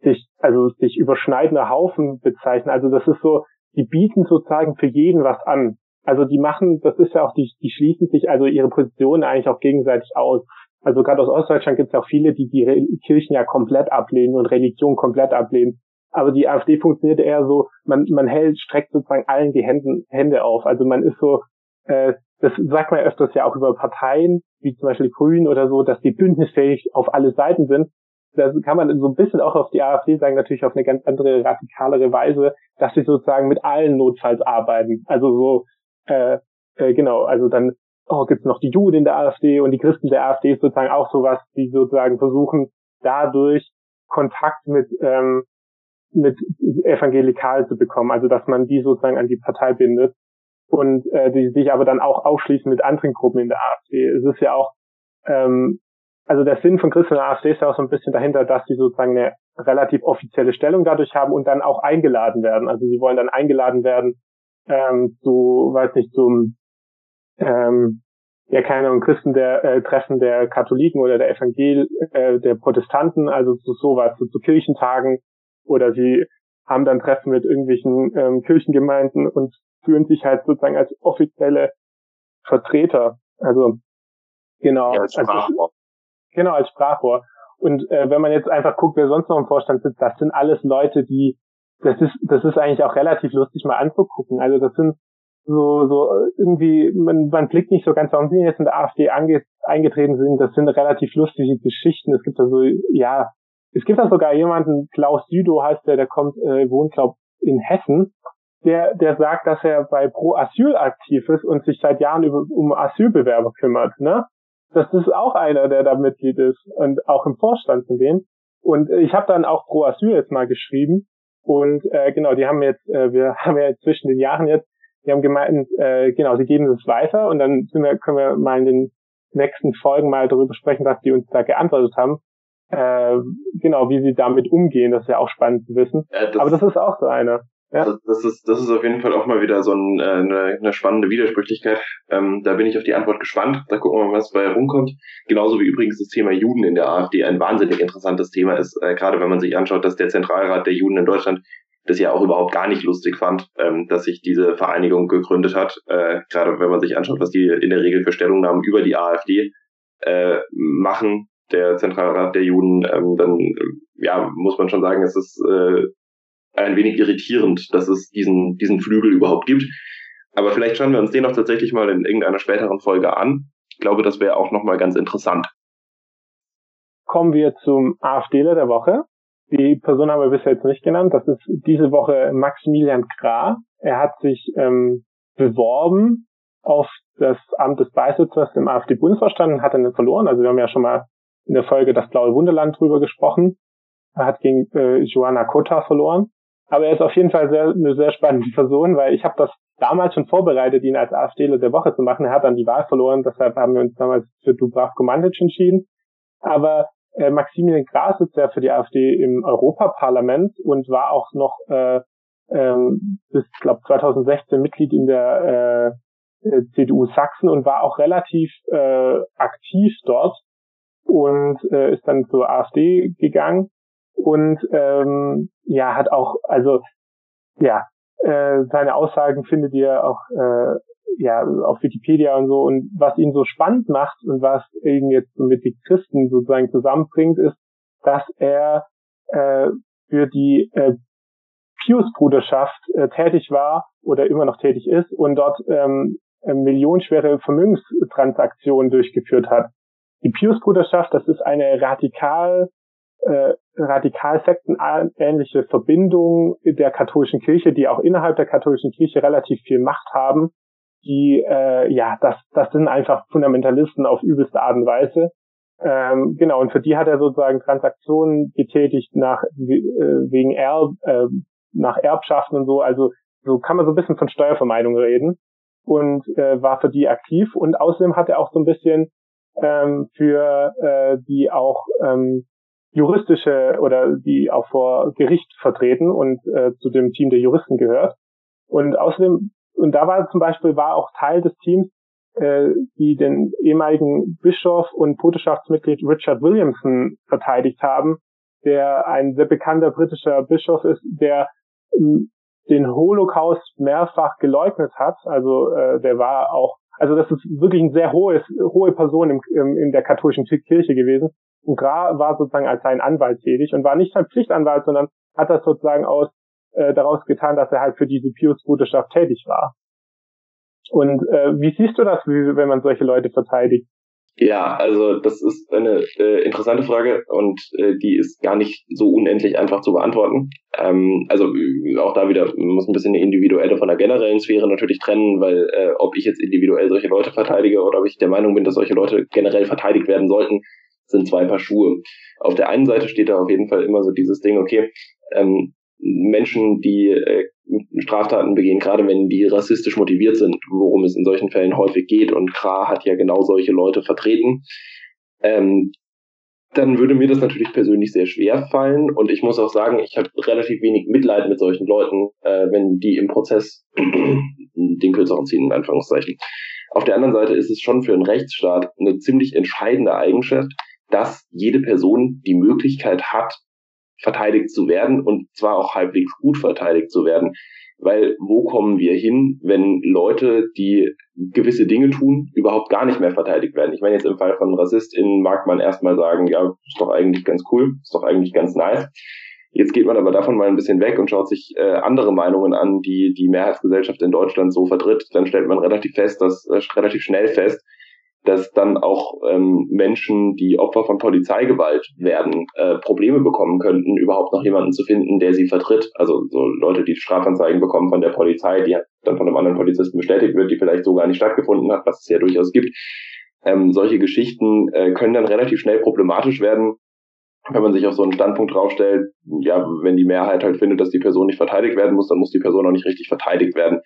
sich also sich überschneidender Haufen bezeichnen. Also das ist so, die bieten sozusagen für jeden was an. Also die machen, das ist ja auch, die, die schließen sich also ihre Positionen eigentlich auch gegenseitig aus. Also gerade aus Ostdeutschland gibt es auch viele, die die Kirchen ja komplett ablehnen und Religion komplett ablehnen. Aber die AfD funktioniert eher so, man, man hält, streckt sozusagen allen die Hände, Hände auf. Also man ist so, äh, das sagt man öfters ja auch über Parteien, wie zum Beispiel Grünen oder so, dass die bündnisfähig auf alle Seiten sind. Das kann man so ein bisschen auch auf die AfD sagen, natürlich auf eine ganz andere, radikalere Weise, dass sie sozusagen mit allen notfalls arbeiten. Also so, äh, äh, genau, also dann oh, gibt es noch die Juden in der AfD und die Christen der AfD ist sozusagen auch sowas, die sozusagen versuchen, dadurch Kontakt mit, ähm, mit evangelikal zu bekommen, also dass man die sozusagen an die Partei bindet und äh, die sich aber dann auch ausschließen mit anderen Gruppen in der AfD. Es ist ja auch, ähm, also der Sinn von Christen in der AfD ist ja auch so ein bisschen dahinter, dass sie sozusagen eine relativ offizielle Stellung dadurch haben und dann auch eingeladen werden. Also sie wollen dann eingeladen werden ähm, zu, weiß nicht, zum ähm, ja keine Ahnung, Christen der äh, Treffen der Katholiken oder der Evangel äh, der Protestanten, also zu sowas, zu, zu Kirchentagen oder sie haben dann Treffen mit irgendwelchen ähm, Kirchengemeinden und fühlen sich halt sozusagen als offizielle Vertreter. Also genau. Ja, als Sprachrohr. Also, genau, als Sprachrohr. Und äh, wenn man jetzt einfach guckt, wer sonst noch im Vorstand sitzt, das sind alles Leute, die das ist, das ist eigentlich auch relativ lustig mal anzugucken. Also das sind so, so irgendwie, man, man blickt nicht so ganz, warum sie jetzt in der AfD ange, eingetreten sind. Das sind relativ lustige Geschichten. Es gibt da so, ja, es gibt da sogar jemanden, Klaus Südo heißt der, der kommt, äh, wohnt, glaub, in Hessen, der, der sagt, dass er bei Pro Asyl aktiv ist und sich seit Jahren über, um Asylbewerber kümmert, ne? Das ist auch einer, der da Mitglied ist und auch im Vorstand von denen. Und ich habe dann auch Pro Asyl jetzt mal geschrieben und äh, genau, die haben jetzt, äh, wir haben ja zwischen den Jahren jetzt die haben gemeint, äh, genau, sie geben es weiter und dann sind wir, können wir mal in den nächsten Folgen mal darüber sprechen, was die uns da geantwortet haben. Äh, genau, wie sie damit umgehen, das ist ja auch spannend zu wissen. Ja, das Aber das ist auch so eine. Ja. Das, ist, das ist auf jeden Fall auch mal wieder so ein, äh, eine, eine spannende Widersprüchlichkeit. Ähm, da bin ich auf die Antwort gespannt. Da gucken wir mal, was bei rumkommt. Genauso wie übrigens das Thema Juden in der AfD ein wahnsinnig interessantes Thema ist, äh, gerade wenn man sich anschaut, dass der Zentralrat der Juden in Deutschland das ja auch überhaupt gar nicht lustig fand, ähm, dass sich diese Vereinigung gegründet hat. Äh, gerade wenn man sich anschaut, was die in der Regel für Stellungnahmen über die AfD äh, machen, der Zentralrat der Juden, ähm, dann ja muss man schon sagen, es ist äh, ein wenig irritierend, dass es diesen diesen Flügel überhaupt gibt. Aber vielleicht schauen wir uns den auch tatsächlich mal in irgendeiner späteren Folge an. Ich glaube, das wäre auch nochmal ganz interessant. Kommen wir zum AfDler der Woche. Die Person haben wir bisher jetzt nicht genannt. Das ist diese Woche Maximilian Krah. Er hat sich ähm, beworben auf das Amt des Beisitzers im AfD-Bundesvorstand und hat dann verloren. Also wir haben ja schon mal in der Folge das blaue Wunderland drüber gesprochen. Er hat gegen äh, Joanna Kota verloren. Aber er ist auf jeden Fall sehr, eine sehr spannende Person, weil ich habe das damals schon vorbereitet, ihn als AfDler der Woche zu machen. Er hat dann die Wahl verloren, deshalb haben wir uns damals für Dubravko Mandic entschieden. Aber äh, Maximilian Gras sitzt ja für die AfD im Europaparlament und war auch noch äh, ähm, bis, glaube 2016 Mitglied in der äh, äh CDU Sachsen und war auch relativ äh, aktiv dort und äh, ist dann zur AfD gegangen und ähm, ja hat auch also ja äh, seine Aussagen findet ihr auch äh, ja, auf Wikipedia und so. Und was ihn so spannend macht und was ihn jetzt mit den Christen sozusagen zusammenbringt, ist, dass er äh, für die äh, Pius-Bruderschaft äh, tätig war oder immer noch tätig ist und dort ähm, äh, millionenschwere Vermögenstransaktionen durchgeführt hat. Die Pius-Bruderschaft, das ist eine radikal äh, radikal sektenähnliche Verbindungen der katholischen Kirche, die auch innerhalb der katholischen Kirche relativ viel Macht haben, die, äh, ja, das, das sind einfach Fundamentalisten auf übelste Art und Weise. Ähm, genau, und für die hat er sozusagen Transaktionen getätigt nach äh, wegen Erb, äh, nach Erbschaften und so. Also so kann man so ein bisschen von Steuervermeidung reden und äh, war für die aktiv. Und außerdem hat er auch so ein bisschen ähm, für äh, die auch ähm, juristische oder die auch vor Gericht vertreten und äh, zu dem Team der Juristen gehört. Und außerdem, und da war zum Beispiel, war auch Teil des Teams, äh, die den ehemaligen Bischof und Bruderschaftsmitglied Richard Williamson verteidigt haben, der ein sehr bekannter britischer Bischof ist, der ähm, den Holocaust mehrfach geleugnet hat. Also äh, der war auch, also das ist wirklich eine sehr hohe, hohe Person im, im, in der katholischen Kirche gewesen. Gra war sozusagen als sein Anwalt tätig und war nicht sein Pflichtanwalt, sondern hat das sozusagen aus äh, daraus getan, dass er halt für diese Pius-Bruderschaft tätig war. Und äh, wie siehst du das, wie, wenn man solche Leute verteidigt? Ja, also das ist eine äh, interessante Frage und äh, die ist gar nicht so unendlich einfach zu beantworten. Ähm, also auch da wieder man muss ein bisschen eine individuelle von der generellen Sphäre natürlich trennen, weil äh, ob ich jetzt individuell solche Leute verteidige oder ob ich der Meinung bin, dass solche Leute generell verteidigt werden sollten, sind zwei Paar Schuhe. Auf der einen Seite steht da auf jeden Fall immer so dieses Ding, okay, ähm, Menschen, die äh, Straftaten begehen, gerade wenn die rassistisch motiviert sind, worum es in solchen Fällen häufig geht. Und Kra hat ja genau solche Leute vertreten. Ähm, dann würde mir das natürlich persönlich sehr schwer fallen. Und ich muss auch sagen, ich habe relativ wenig Mitleid mit solchen Leuten, äh, wenn die im Prozess den kürzeren ziehen, in Anführungszeichen. Auf der anderen Seite ist es schon für einen Rechtsstaat eine ziemlich entscheidende Eigenschaft, dass jede Person die Möglichkeit hat, verteidigt zu werden und zwar auch halbwegs gut verteidigt zu werden. Weil wo kommen wir hin, wenn Leute, die gewisse Dinge tun, überhaupt gar nicht mehr verteidigt werden? Ich meine, jetzt im Fall von RassistInnen mag man erstmal sagen, ja, ist doch eigentlich ganz cool, ist doch eigentlich ganz nice. Jetzt geht man aber davon mal ein bisschen weg und schaut sich äh, andere Meinungen an, die die Mehrheitsgesellschaft in Deutschland so vertritt. Dann stellt man relativ fest, dass äh, relativ schnell fest, dass dann auch ähm, Menschen, die Opfer von Polizeigewalt werden, äh, Probleme bekommen könnten, überhaupt noch jemanden zu finden, der sie vertritt. Also so Leute, die Strafanzeigen bekommen von der Polizei, die dann von einem anderen Polizisten bestätigt wird, die vielleicht so gar nicht stattgefunden hat, was es ja durchaus gibt. Ähm, solche Geschichten äh, können dann relativ schnell problematisch werden, wenn man sich auf so einen Standpunkt draufstellt, ja, wenn die Mehrheit halt findet, dass die Person nicht verteidigt werden muss, dann muss die Person auch nicht richtig verteidigt werden.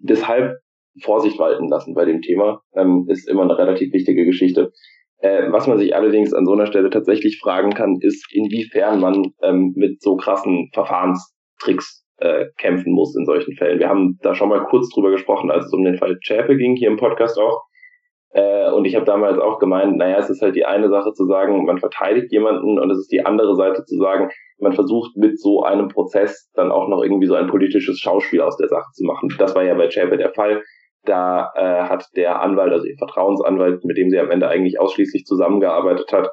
Deshalb Vorsicht walten lassen bei dem Thema, ähm, ist immer eine relativ wichtige Geschichte. Äh, was man sich allerdings an so einer Stelle tatsächlich fragen kann, ist, inwiefern man ähm, mit so krassen Verfahrenstricks äh, kämpfen muss in solchen Fällen. Wir haben da schon mal kurz drüber gesprochen, als es um den Fall Chapel ging, hier im Podcast auch. Äh, und ich habe damals auch gemeint, naja, es ist halt die eine Sache zu sagen, man verteidigt jemanden und es ist die andere Seite zu sagen, man versucht mit so einem Prozess dann auch noch irgendwie so ein politisches Schauspiel aus der Sache zu machen. Das war ja bei Chapel der Fall. Da äh, hat der Anwalt, also ihr Vertrauensanwalt, mit dem sie am Ende eigentlich ausschließlich zusammengearbeitet hat,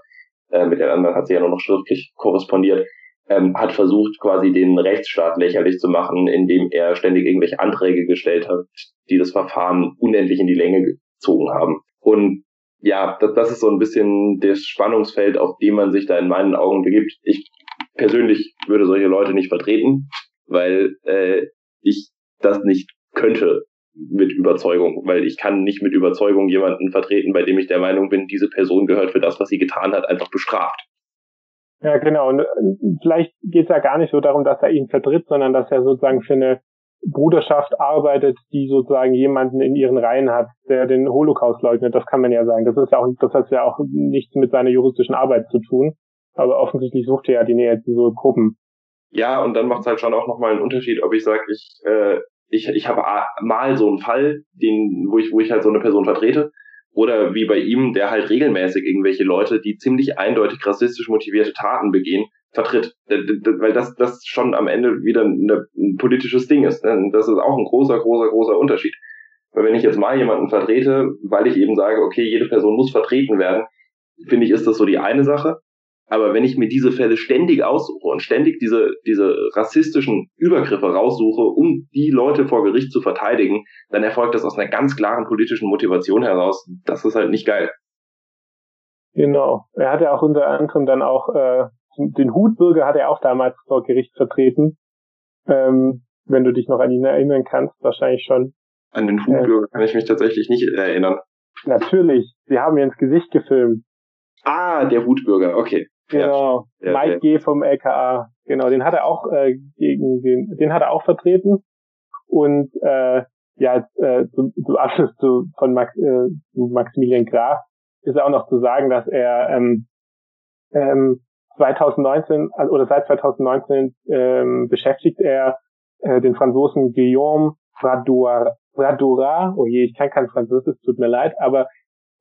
äh, mit den anderen hat sie ja nur noch schriftlich korrespondiert, ähm, hat versucht, quasi den Rechtsstaat lächerlich zu machen, indem er ständig irgendwelche Anträge gestellt hat, die das Verfahren unendlich in die Länge gezogen haben. Und ja, das, das ist so ein bisschen das Spannungsfeld, auf dem man sich da in meinen Augen begibt. Ich persönlich würde solche Leute nicht vertreten, weil äh, ich das nicht könnte mit Überzeugung, weil ich kann nicht mit Überzeugung jemanden vertreten, bei dem ich der Meinung bin, diese Person gehört für das, was sie getan hat, einfach bestraft. Ja, genau. Und äh, vielleicht geht es ja gar nicht so darum, dass er ihn vertritt, sondern dass er sozusagen für eine Bruderschaft arbeitet, die sozusagen jemanden in ihren Reihen hat, der den Holocaust leugnet. Das kann man ja sagen. Das ist ja auch, das hat ja auch nichts mit seiner juristischen Arbeit zu tun. Aber offensichtlich sucht er ja die Nähe zu so Gruppen. Ja, und dann macht es halt schon auch nochmal einen Unterschied, ob ich sage, ich äh, ich, ich habe mal so einen Fall, den, wo ich, wo ich halt so eine Person vertrete, oder wie bei ihm, der halt regelmäßig irgendwelche Leute, die ziemlich eindeutig rassistisch motivierte Taten begehen, vertritt. Weil das, das schon am Ende wieder eine, ein politisches Ding ist. Ne? Das ist auch ein großer, großer, großer Unterschied. Weil wenn ich jetzt mal jemanden vertrete, weil ich eben sage, okay, jede Person muss vertreten werden, finde ich, ist das so die eine Sache. Aber wenn ich mir diese Fälle ständig aussuche und ständig diese, diese rassistischen Übergriffe raussuche, um die Leute vor Gericht zu verteidigen, dann erfolgt das aus einer ganz klaren politischen Motivation heraus. Das ist halt nicht geil. Genau. Er hat ja auch unter anderem dann auch äh, den Hutbürger hat er auch damals vor Gericht vertreten. Ähm, wenn du dich noch an ihn erinnern kannst, wahrscheinlich schon. An den Hutbürger äh, kann ich mich tatsächlich nicht erinnern. Natürlich, sie haben mir ins Gesicht gefilmt. Ah, der Hutbürger, okay. Genau, ja, Mike G. vom LKA. Genau, den hat er auch äh, gegen den, den hat er auch vertreten. Und äh, ja, äh, zum, zum Abschluss zu, von Max, äh, zu Maximilian Graf ist auch noch zu sagen, dass er ähm, ähm, 2019 also, oder seit 2019 ähm, beschäftigt er äh, den Franzosen Guillaume Fradouara, Fradouara, oh je, ich kann kein Französisch, tut mir leid, aber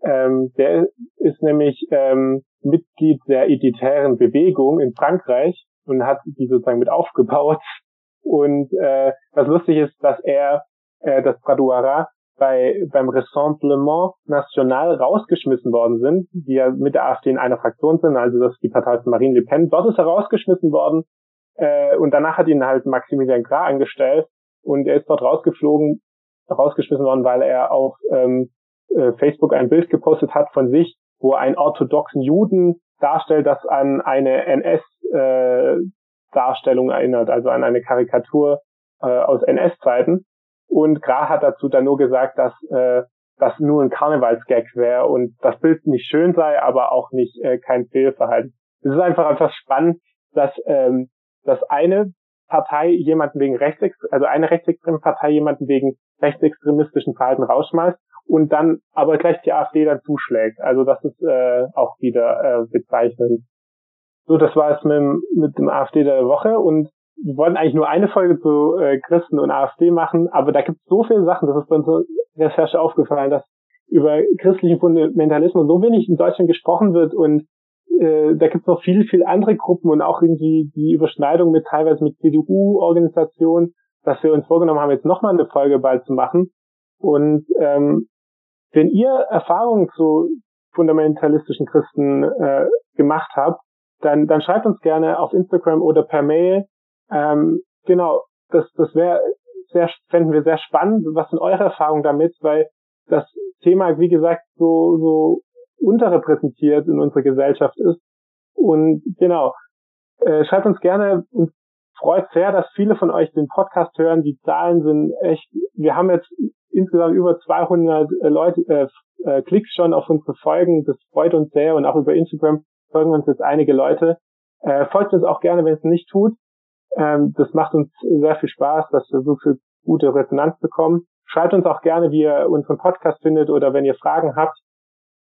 ähm, der ist nämlich ähm, Mitglied der Editären Bewegung in Frankreich und hat die sozusagen mit aufgebaut. Und äh, was lustig ist, dass er äh, das Pradouara bei, beim Rassemblement National rausgeschmissen worden sind, die ja mit der AfD in einer Fraktion sind, also das ist die Partei von Marine Le Pen. Dort ist er rausgeschmissen worden äh, und danach hat ihn halt Maximilian Gra angestellt und er ist dort rausgeflogen, rausgeschmissen worden, weil er auf ähm, äh, Facebook ein Bild gepostet hat von sich, wo einen orthodoxen Juden darstellt, das an eine NS-Darstellung äh, erinnert, also an eine Karikatur äh, aus NS-Zeiten. Und Gra hat dazu dann nur gesagt, dass äh, das nur ein Karnevalsgag wäre und das Bild nicht schön sei, aber auch nicht äh, kein Fehlverhalten. Es ist einfach einfach spannend, dass ähm, dass eine Partei jemanden wegen Rechtsextrem, also eine rechtsextreme Partei jemanden wegen rechtsextremistischen Verhalten rausschmeißt und dann aber gleich die AfD dann zuschlägt. Also das ist äh, auch wieder äh, bezeichnend. So, das war es mit, mit dem AfD der Woche und wir wollten eigentlich nur eine Folge zu äh, Christen und AfD machen, aber da gibt es so viele Sachen, das ist bei uns Recherche aufgefallen, dass über christlichen Fundamentalismus so wenig in Deutschland gesprochen wird und äh, da gibt es noch viel, viel andere Gruppen und auch irgendwie die Überschneidung mit teilweise mit CDU-Organisationen, dass wir uns vorgenommen haben, jetzt nochmal eine Folge bald zu machen. Und ähm, wenn ihr Erfahrungen zu fundamentalistischen Christen äh, gemacht habt, dann, dann schreibt uns gerne auf Instagram oder per Mail. Ähm, genau, das, das wäre sehr, fänden wir sehr spannend. Was sind eure Erfahrungen damit? Weil das Thema, wie gesagt, so, so unterrepräsentiert in unserer Gesellschaft ist. Und genau, äh, schreibt uns gerne und freut sehr, dass viele von euch den Podcast hören. Die Zahlen sind echt, wir haben jetzt insgesamt über 200 äh, Leute, äh, äh, Klicks schon auf unsere Folgen. Das freut uns sehr und auch über Instagram folgen uns jetzt einige Leute. Äh, folgt uns auch gerne, wenn es nicht tut. Ähm, das macht uns sehr viel Spaß, dass wir so viel gute Resonanz bekommen. Schreibt uns auch gerne, wie ihr unseren Podcast findet oder wenn ihr Fragen habt.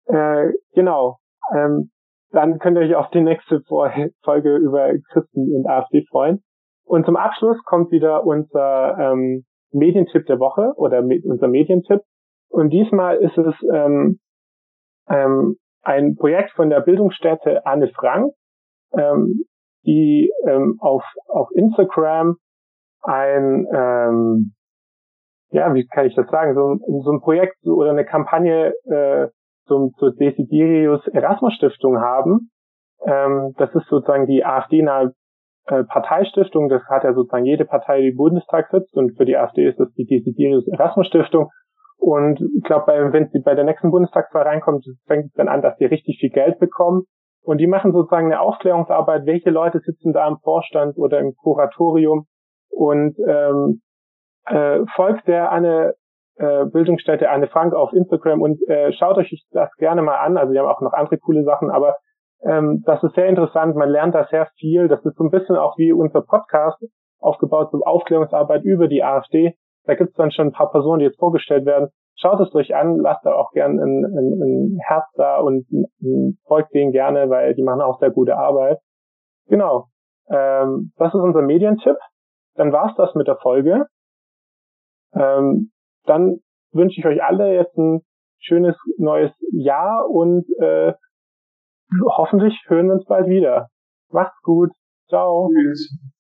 Äh, genau. Ähm, dann könnt ihr euch auf die nächste Folge über Christen und AfD freuen. Und zum Abschluss kommt wieder unser ähm, Medientipp der Woche oder me unser Medientipp. Und diesmal ist es ähm, ähm, ein Projekt von der Bildungsstätte Anne Frank, ähm, die ähm, auf, auf Instagram ein, ähm, ja, wie kann ich das sagen, so, so ein Projekt oder eine Kampagne äh, zum, zur Desiderius Erasmus Stiftung haben. Ähm, das ist sozusagen die AfD-nahe äh, Parteistiftung. Das hat ja sozusagen jede Partei, die im Bundestag sitzt. Und für die AfD ist das die Desiderius Erasmus Stiftung. Und ich glaube, wenn sie bei der nächsten Bundestagswahl reinkommt, fängt es dann an, dass die richtig viel Geld bekommen. Und die machen sozusagen eine Aufklärungsarbeit, welche Leute sitzen da im Vorstand oder im Kuratorium und ähm, äh, folgt der eine äh, Bildungsstätte Anne Frank auf Instagram und äh, schaut euch das gerne mal an. Also wir haben auch noch andere coole Sachen, aber ähm, das ist sehr interessant. Man lernt da sehr viel. Das ist so ein bisschen auch wie unser Podcast aufgebaut, so Aufklärungsarbeit über die AfD. Da gibt es dann schon ein paar Personen, die jetzt vorgestellt werden. Schaut es euch an, lasst da auch gerne ein, ein, ein Herz da und folgt denen gerne, weil die machen auch sehr gute Arbeit. Genau. Ähm, das ist unser Medientipp. Dann war's das mit der Folge. Ähm, dann wünsche ich euch alle jetzt ein schönes neues Jahr und äh, hoffentlich hören wir uns bald wieder. Macht's gut. Ciao. Tschüss.